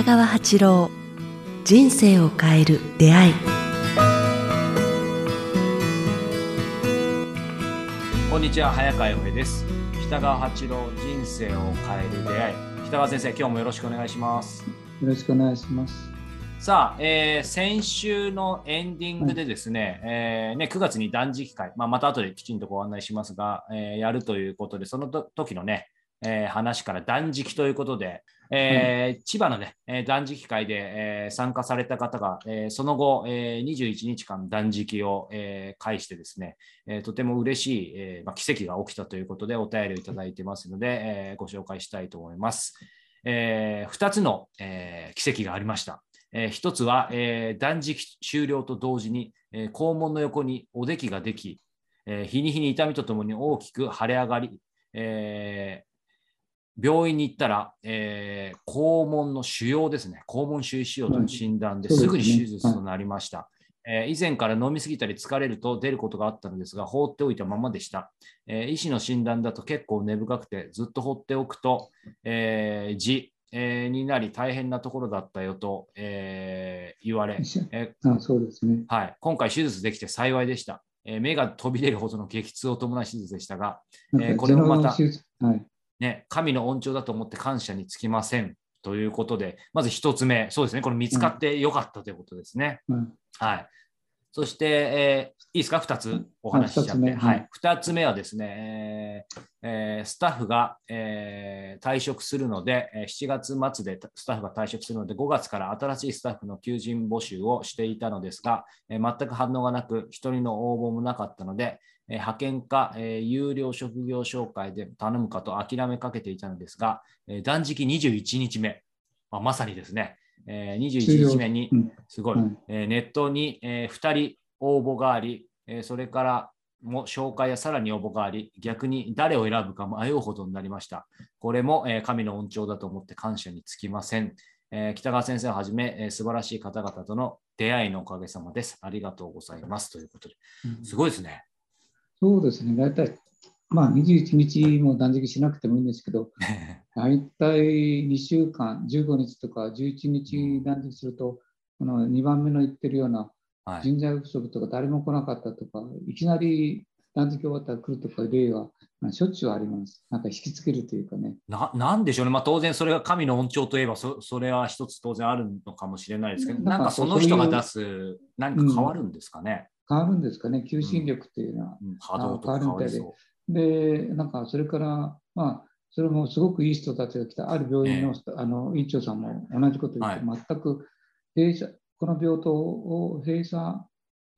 北川八郎人生を変える出会い。こんにちは早川洋平です。北川八郎人生を変える出会い。北川先生今日もよろしくお願いします。よろしくお願いします。さあ、えー先週のエンディングでですね,、えーね9月に断食会、まあ、また後できちんとご案内しますが、えーやるということでそのと時のね、えー話から断食ということで、えー千葉のね、えー断食会で、えー参加された方が、えその後、えー21日間断食を、え介してですね、えとても嬉しい、えま、奇跡が起きたということでお便りをいただいてますので、えご紹介したいと思います。え2つの、え奇跡がありました。えー一つは、え断食終了と同時に、え肛門の横におできができ、え日に日に痛みとともに大きく腫れ上がり、え病院に行ったら、えー肛門の腫瘍ですね、肛門腫腫瘍との診断ではいすぐに手術となりました。えー以前から飲みすぎたり疲れると出ることがあったのですが、放っておいたままでした。えー医師の診断だと結構根深くて、ずっと放っておくと、えー痔、えーになり大変なところだったよと、えー言われ、えーあそうですね。はい、今回手術できて幸いでした。えー目が飛び出るほどの激痛を伴う手術でしたが、えーこれもまたはい。ね、神の恩寵だと思って感謝につきません。ということで、まず一つ目、そうですね、これ見つかってよかったということですね。うん。はい。そして、えーいいですか、2つお話ししちゃって。はい二つ目。はい、2つ目はですね、えーえースタッフが、えー退職するので、えー7月末でスタッフが退職するので、5月から新しいスタッフの求人募集をしていたのですが、えー全く反応がなく、一人の応募もなかったので、えー派遣か、えー有料職業紹介で頼むかと諦めかけていたのですが、えー断食21日目、まあ、まさにですね、えー21日目にうんすごい、うんえーネットに、え2人応募があり、えーそれからも紹介やさらに応募があり、逆に誰を選ぶか迷うほどになりました。これも、えー神の恩寵だと思って感謝につきません。えー北川先生をはじめ、えー素晴らしい方々との出会いのおかげさまです。ありがとうございます。ということで、うんすごいですね。そうですね。大体、まあ、21日も断食しなくてもいいんですけど、大体2週間、15日とか11日断食すると、この2番目の言ってるようなはい、人材不足とか誰も来なかったとか、いきなり断食終わったら来るとか例がまあしょっちゅうあります。なんか引きつけるというかね。ななんでしょうね、まあ、当然それが神の恩寵といえばそ、それは一つ当然あるのかもしれないですけど、なんかなんかその人が出す何か変わるんですかね。変わるんですかね、求心力っていうのは。うん。変わりそう。で、なんかそれから、まあ、それもすごくいい人たちが来た、ある病院の,、あの院長さんも同じこと言って、全く閉鎖この病棟を閉鎖、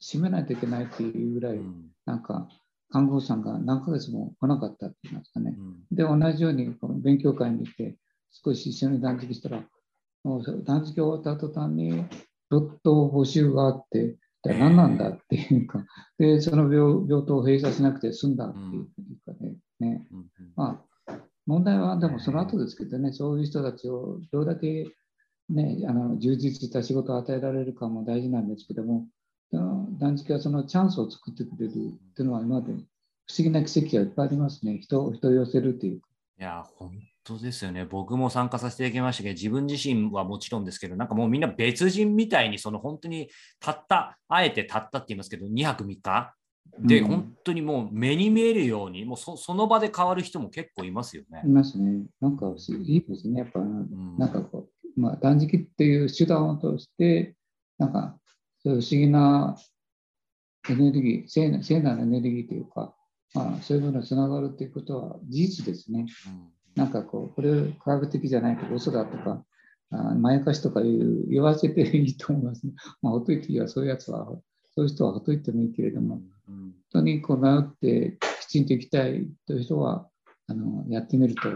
閉めないといけないっていうぐらい、うん。なんか看護師さんが何ヶ月も来なかったって言いますかね。うん。で、同じようにこの勉強会に行って、少し一緒に断食したら、もう断食終わった途端に、どっと補修があって、で何なんだっていうか、で、その病病棟を閉鎖しなくて済んだっていうかね、ね。うんうん。まあ、問題はでもその後ですけどね、そういう人たちをどれだけ、ね、あの充実した仕事を与えられるかも大事なんですけども、断食はそのチャンスを作ってくれるっていうのは今まで不思議な奇跡がいっぱいありますね。人を人を寄せるっていうか。いや、本当ですよね。僕も参加させていただきましたけど、自分自身はもちろんですけど、なんかもうみんな別人みたいに、その本当にたった、あえてたったって言いますけど、2泊3日で、うん本当にもう目に見えるように、もうそその場で変わる人も結構いますよねい。ますね。なんかいいですね。やっぱ、んなんかこう、まあ、断食っていう手段を通して、なんか、そういう不思議なエネルギー、聖な聖なるエネルギーというか、まあ、そういうものにつながるということは事実ですね。うんなんかこう、これ科学的じゃないけど、嘘だとか、あまやかしとか言う言わせていいと思いますね。まあ、ほっといていいわ、そういうやつは、そういう人はほっといてもいいけれども、うん本当にこう迷ってきちんと行きたいという人は、あのやってみると、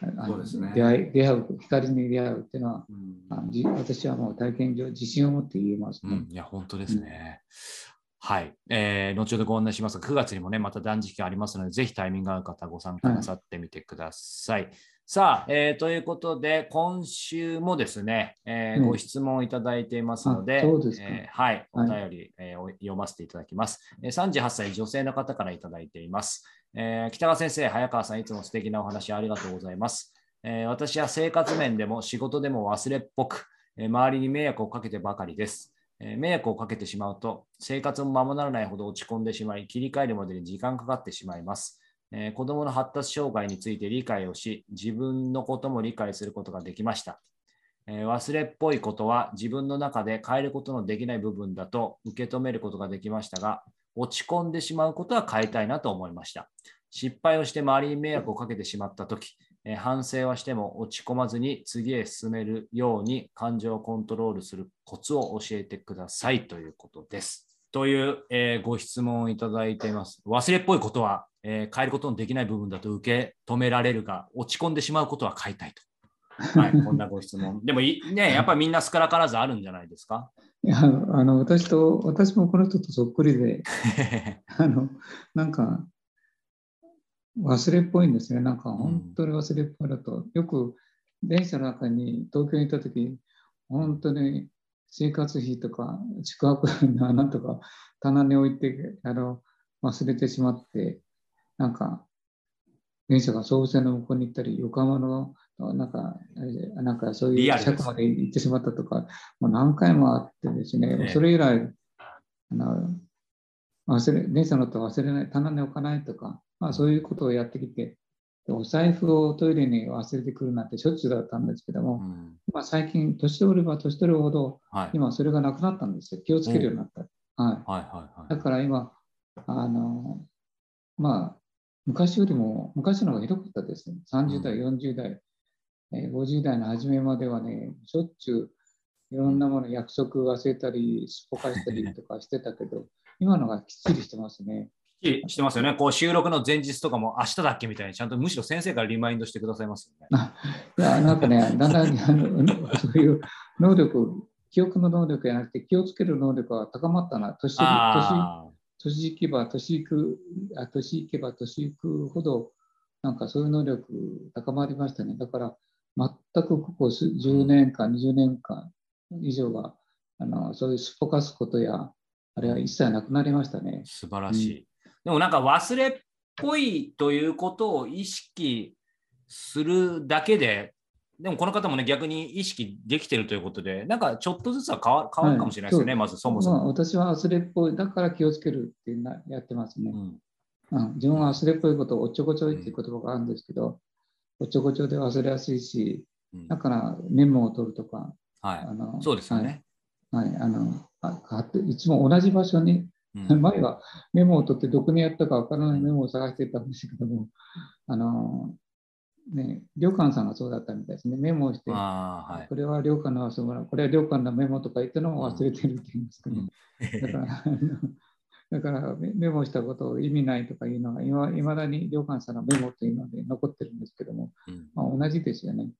あのそうですね出会い出会う、光に出会うっていうのは、うんあじ私はもう体験上、自信を持って言えますね。うん、いや、本当ですね。はい、えー後ほどご案内しますが、9月にもね、また断食がありますので、ぜひタイミングが合う方、ご参加なさってみてください。さあ、えーということで、今週もですね、えーうんご質問いただいていますので、でえーはい、おはい便り、えーお読ませていただきます、えー38歳女性の方からいただいています。えー北川先生、早川さん、いつも素敵なお話ありがとうございます。えー私は生活面でも仕事でも忘れっぽく、えー周りに迷惑をかけてばかりです。迷惑をかけてしまうと、生活もままならないほど落ち込んでしまい、切り替えるまでに時間かかってしまいます。えー子供の発達障害について理解をし、自分のことも理解することができました。えー忘れっぽいことは自分の中で変えることのできない部分だと受け止めることができましたが、落ち込んでしまうことは変えたいなと思いました。失敗をして周りに迷惑をかけてしまったとき、えー反省はしても落ち込まずに次へ進めるように感情をコントロールするコツを教えてくださいということです。という、えーご質問をいただいています。忘れっぽいことは、えー変えることのできない部分だと受け止められるが、落ち込んでしまうことは変えたいと。はい、こんなご質問。でもいね、やっぱりみんな少なからずあるんじゃないですか？いやあの私と私もこの人とそっくりで あのなんか忘れっぽいんですね。なんか本当に忘れっぽいだと、よく電車の中に東京に行った時本当に生活費とか宿泊費のなんとか棚に置いてあの忘れてしまってなんか電車が総武線の向こうに行ったり横浜のなんかなんかそういうリアルです。車まで行ってしまったとかもう何回もあってですね、ねそれ以来あの忘れ電車乗って忘れない棚に置かないとか、まあ、そういうことをやってきてでお財布をトイレに忘れてくるなんてしょっちゅうだったんですけども、うん。まあ、最近年取れば年取るほどはい、今それがなくなったんですよ。気をつけるようになった、はい、はいはいはい。だから今あのまあ昔よりも昔の方がひどかったですね。30代、40代、えー50代の初めまではねしょっちゅういろんなもの約束忘れたりすっぽかしたりとかしてたけど今のがきっちりしてますねしてますよね。こう収録の前日とかも明日だっけみたいにちゃんとむしろ先生からリマインドしてくださいますよね。いやなんかねだんだんあのそういう能力記憶の能力じゃなくて気をつける能力が高まったな年年あ年いけば年いくあ年いけば年いくほどなんかそういう能力高まりましたねだから全くここ数10年間20年間以上はあのそういうすっぽかすことやあれは一切なくなりましたねー。素晴らしい。でもなんか忘れっぽいということを意識するだけで、でもこの方もね逆に意識できてるということで、なんかちょっとずつは変わ変わるかもしれないですよね、はい。まずそもそまあ、も。私は忘れっぽいだから気をつけるってなやってますね。うん。うん、自分は忘れっぽいことをおっちょこちょいっていう言葉があるんですけど、おっちょこちょいで忘れやすいし、うん。だからメモを取るとか、はい。あのそうですよね。はい、はい、あのあかっていつも同じ場所に、うん前はメモを取ってどこにやったかわからないメモを探してたんですけども、あのね、旅館さんがそうだったみたいですね。メモをして、はいこれは旅館の遊ぶな、これは旅館のメモとか言ったのを忘れてるって言いますかね。だから、だからメメモしたことを意味ないとかいうのがいま未だに旅館さんのメモというので残ってるんですけども、うんまあ、同じですよね。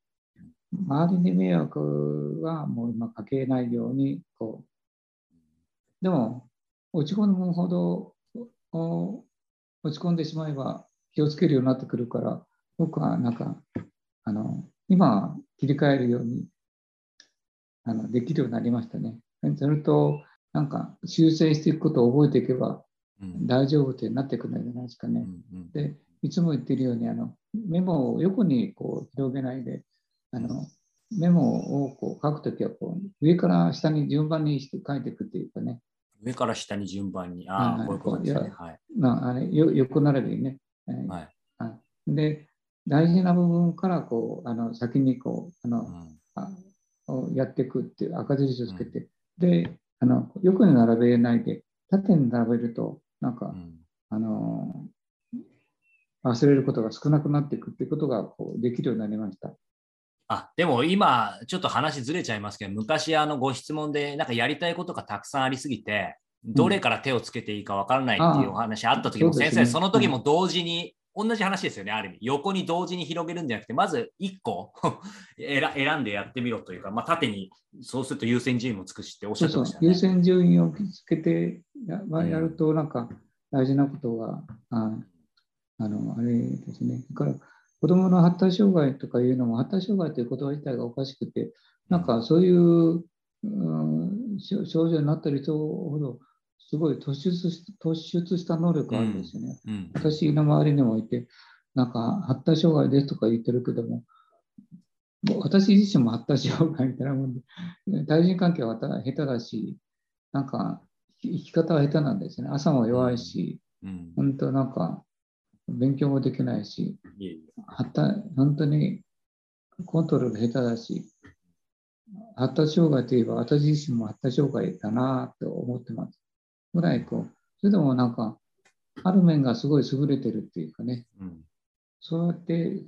周りに迷惑はもう今かけないようにこう。でも、落ち込むほどお落ち込んでしまえば気をつけるようになってくるから、僕はなんか、あの今は切り替えるようにあのできるようになりましたね。それと、なんか修正していくことを覚えていけばうん大丈夫ってなってくるんじゃないですかね。うんうんで、いつも言ってるように、あのメモを横にこう広げないで、あのメモをこう書くときはこう上から下に順番にして書いていくっていうかね、上から下に順番に。ああ、こういうことですね。はい。まあ、あれよ横並びにね、えーはいはいで、大事な部分からこうあの先にこうあの、うんあをやっていくっていう赤印をつけて、であの横に並べないで縦に並べるとなんか、うんあの忘れることが少なくなっていくっていうことがこうできるようになりました。あでも今、ちょっと話ずれちゃいますけど、昔、あのご質問で、なんかやりたいことがたくさんありすぎて、どれから手をつけていいかわからないっていうお話あった時も、先生、そうですねその時も同時に、同じ話ですよね、ある意味。横に同時に広げるんじゃなくて、まず1個 選選んでやってみろというか、まあ、縦にそうすると優先順位もつくしっておっしゃってましたよね。優先順位をつけてや,、やると、なんか大事なことが、ああのあれですね。だから子供の発達障害とかいうのも、発達障害という言葉自体がおかしくて、なんかそういう、うん、症症状になっている人ほど、すごい突出し突出した能力があるんですよね。うん、私の周りにもいて、なんか発達障害ですとか言ってるけども、私自身も発達障害みたいなもんで、対人関係は下手だし、なんか生き方は下手なんですね。朝も弱いし、うん。本当なんか勉強もできないし、発達本当にコントロール下手だし、発達障害といえば私自身も発達障害だなと思ってます。ぐらいこう、それでもなんか、ある面がすごい優れてるっていうかね、うん。そうやって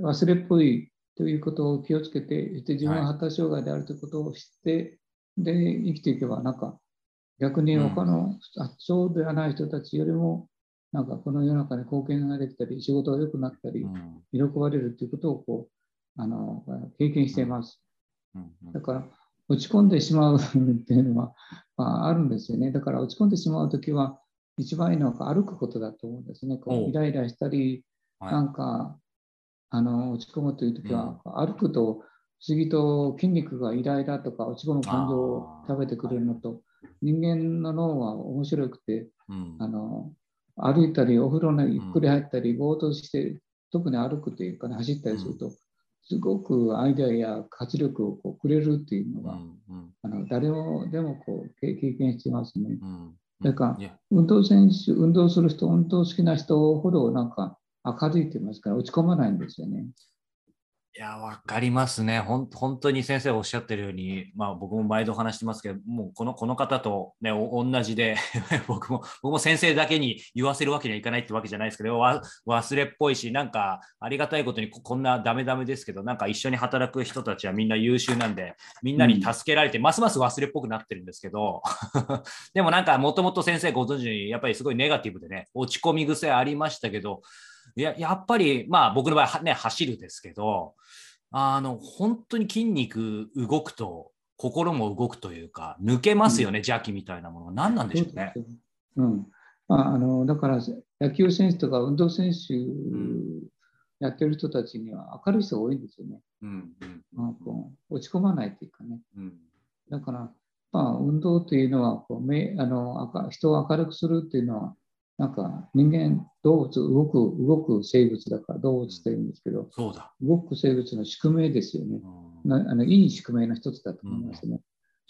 忘れっぽいということを気をつけて、そして自分がはい発達障害であるということを知って、で、生きていけば、なんか、逆に他の、あそうではない人たちよりも、なんかこの世の中に貢献ができたり、仕事が良くなったりう、ん。喜ばれるということをこうあの経験しています。だから、落ち込んでしまうっていうのは、まあ、あるんですよね。だから、落ち込んでしまうときは、一番いいのは歩くことだと思うんですね。こおううイライラしたり、はいなんか、あの落ち込むというときは、歩くと、不思議と筋肉がイライラとか落ち込む感情を食べてくれるのと、人間の脳は面白くて、うんあの歩いたり、お風呂にゆっくり入ったり、ぼーっとして、特に歩くというか、ね、走ったりすると、すごくアイデアや活力をこうくれるっていうのが、あの誰もでもこう経経験していますね。うんだから運動選手、運動する人、運動好きな人ほどなんか明るいと言いますから、落ち込まないんですよね。いや、わかりますね。ほん本当に先生おっしゃってるように、まあ僕も毎度話してますけど、もうこのこの方とね、お同じで 僕も、僕も先生だけに言わせるわけにはいかないってわけじゃないですけど、わ忘れっぽいし、なんかありがたいことにここんなダメダメですけど、なんか一緒に働く人たちはみんな優秀なんで、みんなに助けられて、ますます忘れっぽくなってるんですけど、でもなんかもともと先生ご存知に、やっぱりすごいネガティブでね、落ち込み癖ありましたけど、いややっぱり、まあ僕の場合はね、走るですけど、あの、本当に筋肉動くと、心も動くというか、抜けますよね、邪気みたいなものが。何なんでしょうね。そうんまあ、あのだから野球選手とか運動選手んやってる人たちには明るい人が多いんですよね。うんうんまあ、こう落ち込まないというかね。うんだから、まあ、運動というのはこうめあの明人を明るくするっていうのは、なんか人間、動物、動く動く生物だから動物って言うんですけど、そうだ。動く生物の宿命ですよね。うんなあのいい宿命の一つだと思いますね。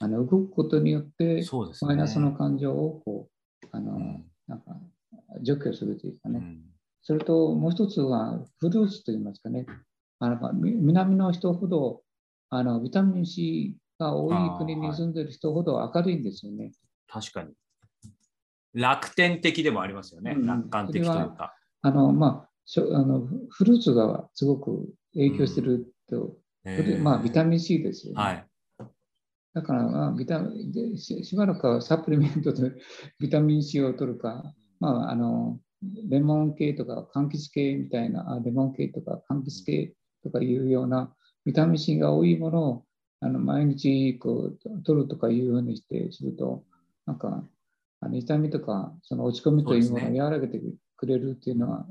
あの動くことによって、そうですね。マイナスの感情をこうあの、うんなんか除去するというかね。うんそれともう一つはフルーツといいますかね。あの南の人ほどあのビタミン C が多い国に住んでる人ほど明るいんですよね。確かに。楽天的でもありますよね。うん楽観的というか。あのまあしょあのフフルーツがすごく影響してると、それまあビタミミン C ですよね。はい。だから、まあ、ビタでししばらくはサプリメントで ビタミン C を取るか、まあ、あのレモン系とか柑橘系みたいな、あレモン系とか柑橘系とかいうようなビタミン C が多いものをあの毎日こう取るとかいうふうにしてすると、なんかあの痛みとかその落ち込みというものを和らげてくれるっていうのは、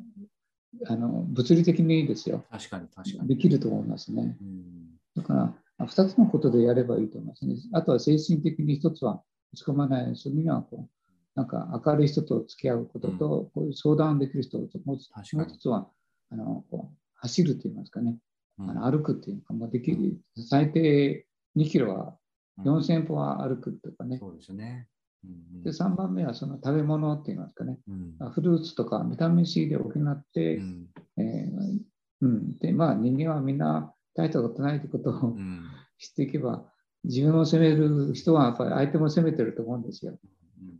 あの物理的にいいですよ。確かに確かに。できると思いますね。うんだから、あ2つのことでやればいいと思いますね。あとは精神的に1つは落ち込まないようにするにはこう、なんか明るい人と付き合うことと、こういう相談できる人と、もう一つはあのこう走るといいますかね、うんあの歩くっていうか、もうできる、最低2キロは4000歩は歩くとかね。そうですね。うんで、3番目はその食べ物って言いますかね、うん。あフルーツとかビタミン C で補って、うん。えーうん、で、まあ人間はみんな大したことないということをうん。知っていけば、自分を責める人はやっぱり相手も責めてると思うんですよ。うん。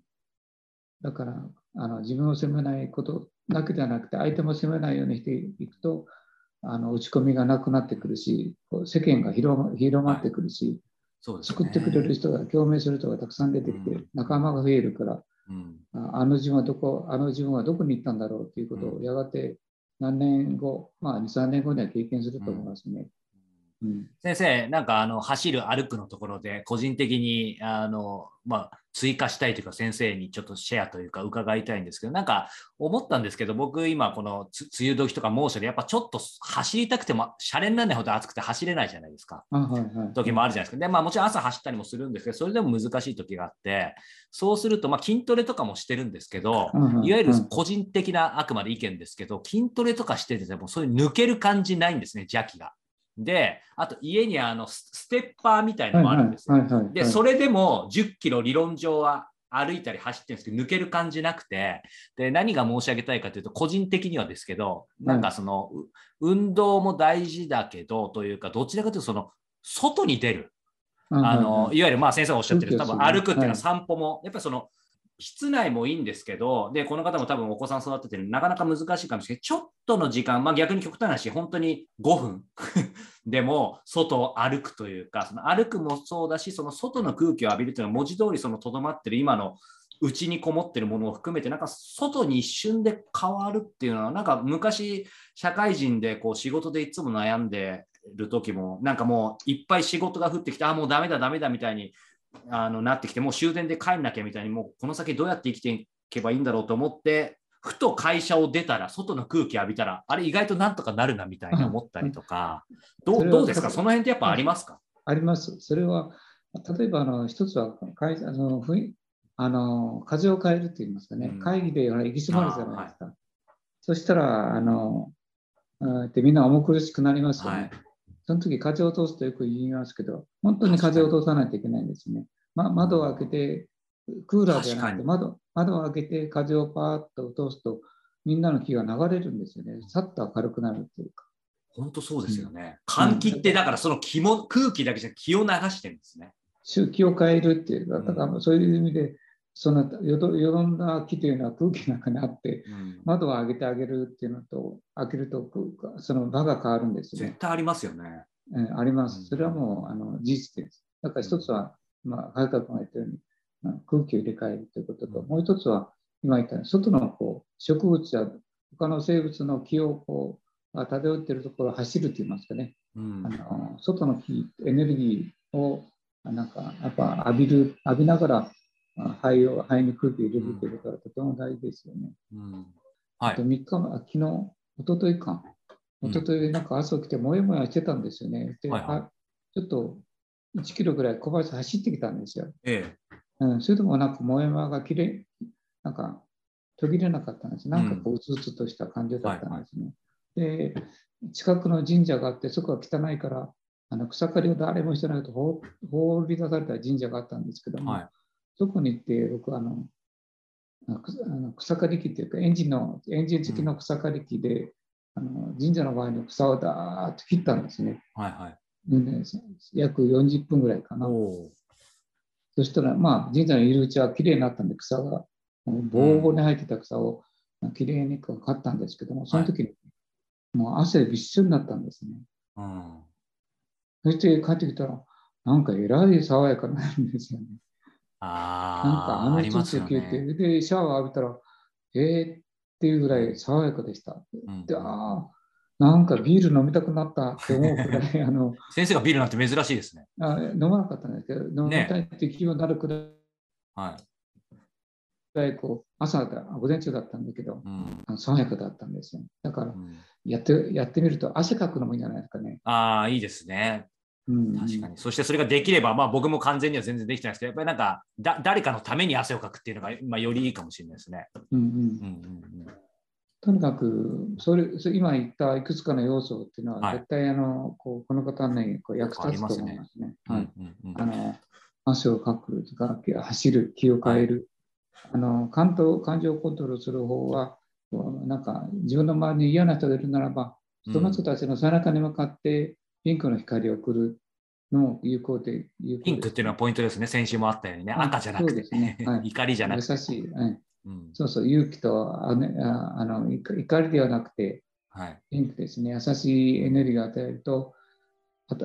だから、あの自分を責めないことだけではなくて、相手も責めないようにしていくと、あの打ち込みがなくなってくるし、世間が広まってくるし、そうですね。作ってくれる人が、共鳴する人がたくさん出てきて、うん。仲間が増えるから、うん。ああの自分はどこ、あの自分はどこに行ったんだろうということを、うん。やがて何年後、まあ2、3年後には経験すると思いますね。うん先生、なんかあの走る、歩くのところで、個人的にあの、まあ、追加したいというか、先生にちょっとシェアというか、伺いたいんですけど、なんか思ったんですけど、僕、今、このつ梅雨時とか猛暑で、やっぱちょっと走りたくても、シャレにならないほど暑くて走れないじゃないですか。あはいはい、時もあるじゃないですか。で、まあもちろん朝走ったりもするんですけど、それでも難しい時があって、そうすると、まあ筋トレとかもしてるんですけど、いわゆるうん個人的なあくまで意見ですけど、筋トレとかしてても、そういう抜ける感じないんですね、邪気が。で、あと家にあのスステッパーみたいのもあるんですよ。はいはいはいはいで、それでも10キロ理論上は歩いたり走ってるんですけど、抜ける感じなくて、で、何が申し上げたいかというと、個人的にはですけど、なんかその、う運動も大事だけど、というか、どちらかというと、その、外に出る。あの、いわゆるまあ先生がおっしゃってる、多分歩くっていうのははい。散歩も、やっぱりその、室内もいいんですけど、で、この方も多分お子さん育ててるなかなか難しいかもしれない。ちょっとの時間、まあ逆に極端な話、本当に5分 でも外を歩くというか、その歩くもそうだし、その外の空気を浴びるというのは文字通りそのとどまってる今の内にこもってるものを含めて、なんか外に一瞬で変わるっていうのは、なんか昔、社会人でこう仕事でいつも悩んでる時も、なんかもういっぱい仕事が降ってきて、あ、もうダメだ、ダメだみたいにあのなってきて、もう終電で帰んなきゃみたいに、もうこの先どうやって生きていけばいいんだろうと思って、ふと会社を出たら、外の空気浴びたら、あれ意外となんとかなるなみたいな思ったりとか、どそうどうですか、その辺ってやっぱありますか、あります。それは、例えばあの一つは会あのあの風を変えると言いますかね、うん会議で行き詰まるじゃないですか。そしたらあの、うんってみんな重苦しくなりますよね。はいその時風を通すとよく言いますけど、本当に風を通さないといけないんですね。ま、窓を開けて、クーラーじゃなくて窓、窓を開けて風をパーッと通すと、みんなの気が流れるんですよね。さっと明るくなるっていうか。本当そうですよね。換気って、だからその気も空気だけじゃ気を流してるんですね。周期を変えるっていうだからそういう意味で、そのよどよどんだ木というのは空気の中にあって、うん窓を開けてあげるっていうのと、開けると空その場が変わるんですね。絶対ありますよね。うんありまうんす。それはもうあの事実です。だから一つは、まあ、早川君が言ったように、まあ空気を入れ替えるということと、うんもう一つは、今言ったように、外のこう植物や他の生物の気をこうまあ漂っているところを走ると言いますかね、うんあの外の気、エネルギーをあなんかやっぱ浴びる、浴びながらあ肺を肺に空気を入れるということはとても大事ですよね。うんはあとい。3日前、あ昨日、一昨日か。うん一昨日なんか朝起きてもやもやしてたんですよね。で、はいはいあちょっと1キロぐらい小林走ってきたんですよ。えうん、それでもなんかもやもやがきれい、なんか途切れなかったんです。なんかこううつうつとした感じだったんですね。で、近くの神社があって、そこは汚いから、あの草刈りを誰もしてないと放放り出された神社があったんですけども、はいそこに行って、僕あの、あの草刈り機っていうか、エンジンの、エンジン付きの草刈り機で、あの神社の前の草をダーッと切ったんですね。はいはい。でね約40分ぐらいかな。おそしたら、まあ、神社のいるうちは綺麗になったんで、草が、ボーボーに生えてた草を綺麗にこう刈ったんですけども、その時に、もう汗びっしょりになったんですね。うんそして帰ってきたら、なんかえらい爽やかになるんですよね。なんかああ、ああのりますよちょっと消えて、ね。で、シャワー浴びたら、えーっていうぐらい爽やかでした。うんで、ああ、なんかビール飲みたくなったって思うくらい、あの、先生がビールなんて珍しいですね。あ飲まなかったんですけど、飲みたいって気になるくらい、はい。こう朝だ、午前中だったんだけど、うんあの爽やかだったんですよ。だからう、んやって、やってみると汗かくのもいいんじゃないですかね。ああ、いいですね。うん、確かに。そしてそれができれば、まあ僕も完全には全然できてないですけど、やっぱりなんかだ誰かのために汗をかくっていうのが、まあ、よりいいかもしれないですね。うんうんうんうんとにかくそれ、今言ったいくつかの要素っていうのは、はい絶対あのこうこの方にこう役立つと思いますね。うん。はいうんうんうんあの汗をかくとか、走る、気を変える。あの感動感情をコントロールする方は、なんか自分の周りに嫌な人がいるならば、その人たちの背中に向かってピンクの光を送るのを有効で有効ピンクっていうのはポイントですね。先週もあったようにね。うん。赤じゃなくて、ね。はい。怒りじゃなくて。優しい、はい。うん。そうそう、勇気とあ、ね、ああの怒怒りではなくて、はい。ピンクですね、優しいエネルギーを与えると、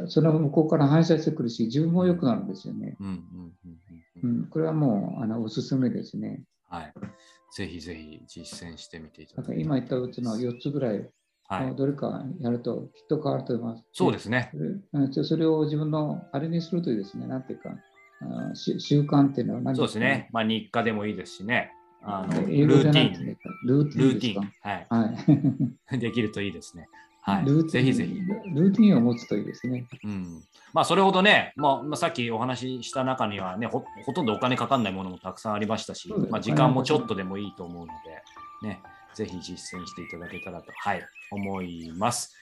その向こうから反射してくるし、自分も良くなるんですよね。うん。うん。うん。うん。ううん。ん、これはもうあのおすすめですね。はい。ぜひぜひ実践してみていただからだき今言ったうちの4つぐらい、はい。どれかやるときっと変わると思います。そうですね。それを自分のあれにするとですね、なんていうか、あし習慣っていうのは何そうですね。まあ日課でもいいですしね。あのルーティンルーティン。はい。はい。できるといいですね。はいルー。ティンぜひぜひ。ルーティンを持つといいですね。うん。まあそれほどね、まあ、まあ、さっきお話しした中にはねほ、ほとんどお金かかんないものもたくさんありましたしまあ、時間もちょっとでもいいと思うので、ね、ぜひ実践していただけたらと、はい、思います。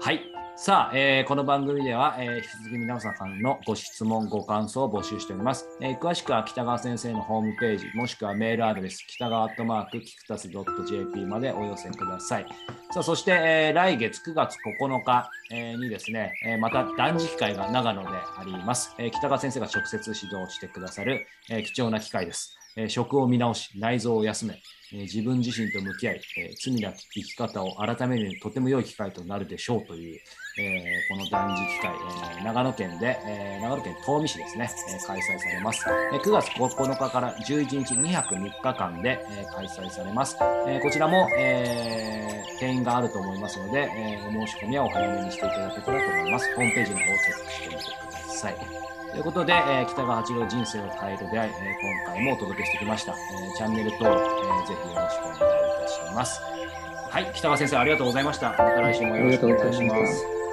はい。さあ、えーこの番組では、えー引き続き皆さんのご質問、ご感想を募集しております。えー詳しくは北川先生のホームページ、もしくはメールアドレス、北川アットマーク、キクタス .jp までお寄せください。さあ、そして、えー来月9月9日、えーにですね、えーまた断食会が長野であります。えー北川先生が直接指導してくださる、えー貴重な機会です。え食を見直し、内臓を休め、え自分自身と向き合い、え罪なき生き方を改めるとても良い機会となるでしょうという、えこの断食会、え長野県で、え長野県東御市ですね、え開催されます。え9月9日から11日2泊3日間で、え開催されます。えこちらも、え定員があると思いますので、えお申し込みはお早めにしていただけたらと思います。ホームページの方をチェックしてみてください。ということで、えー北川八郎人生を変える出会い、えー今回もお届けしてきました。えーチャンネル登録、えーぜひよろしくお願いいたします。はい、北川先生ありがとうございました。また来週もよろしくお願いします。